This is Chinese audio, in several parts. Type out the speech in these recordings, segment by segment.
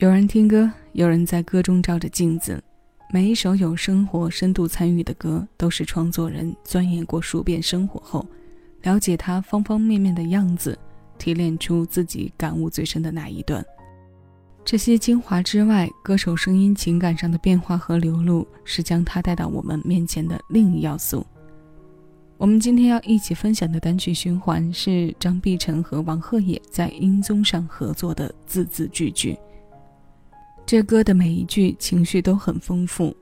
有人听歌，有人在歌中照着镜子。每一首有生活深度参与的歌，都是创作人钻研过数遍生活后，了解它方方面面的样子，提炼出自己感悟最深的那一段。这些精华之外，歌手声音情感上的变化和流露，是将它带到我们面前的另一要素。我们今天要一起分享的单曲循环是张碧晨和王鹤野在音综上合作的《字字句句》。这歌的每一句情绪都很丰富，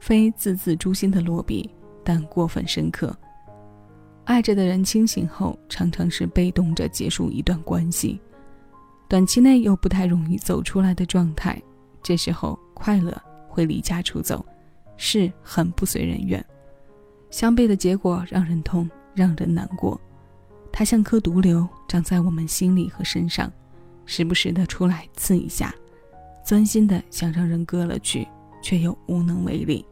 非字字诛心的落笔，但过分深刻。爱着的人清醒后，常常是被动着结束一段关系，短期内又不太容易走出来的状态。这时候，快乐会离家出走，是很不随人愿。相悖的结果让人痛，让人难过。它像颗毒瘤，长在我们心里和身上，时不时的出来刺一下，钻心的想让人割了去，却又无能为力。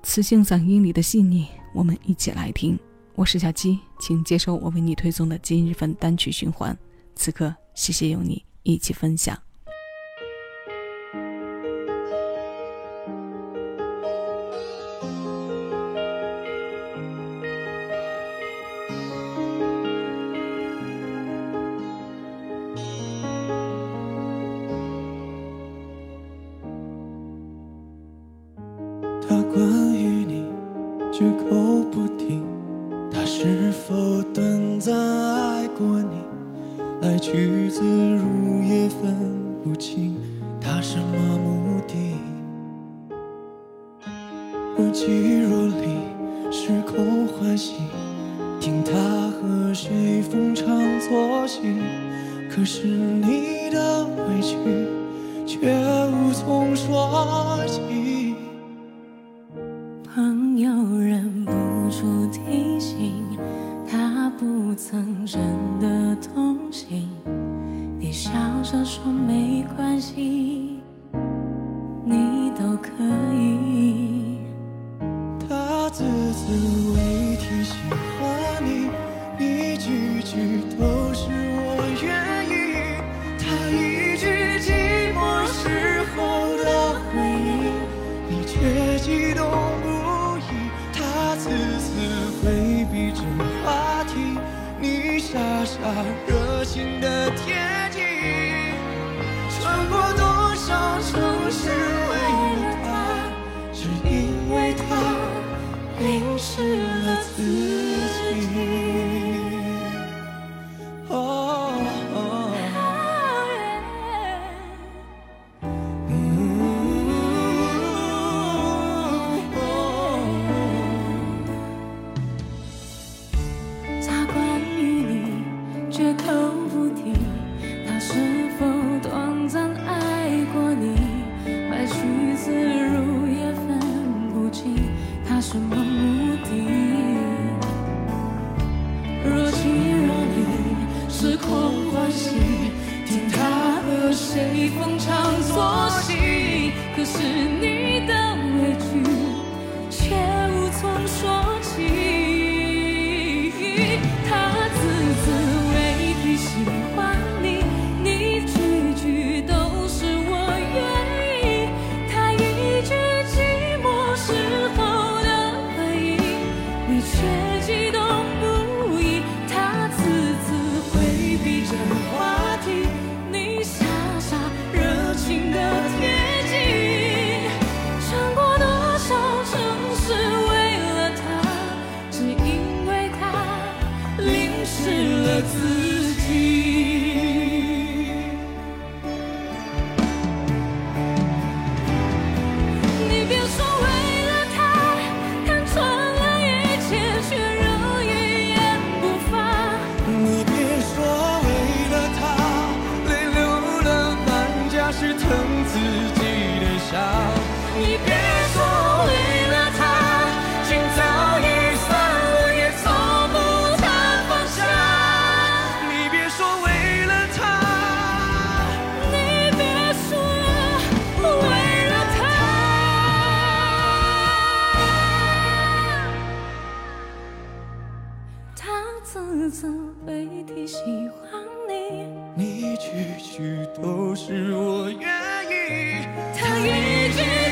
磁性嗓音里的细腻，我们一起来听。我是小七，请接受我为你推送的今日份单曲循环。此刻，谢谢有你一起分享。他关于你绝口不提，他是否短暂爱过你？来去自如也分不清他什么目的。若即若离，时空欢喜，听他和谁逢场作戏。可是你的委屈，却无从说起。真傻傻热情的贴近，穿过多少城市为了他，只因为他淋湿了自己。时空欢喜，听他和谁逢场作戏。可是你的委屈，却无从说都是我愿意。他一句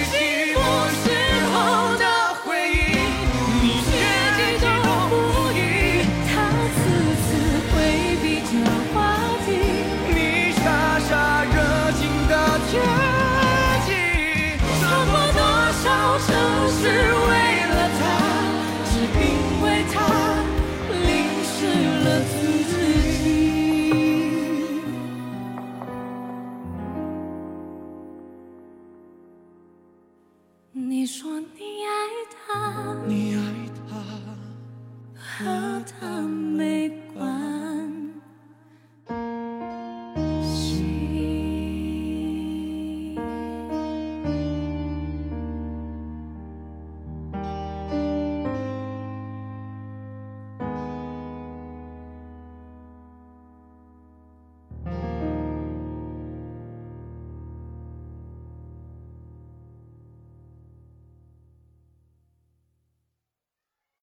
你说你爱他，你爱他，和他。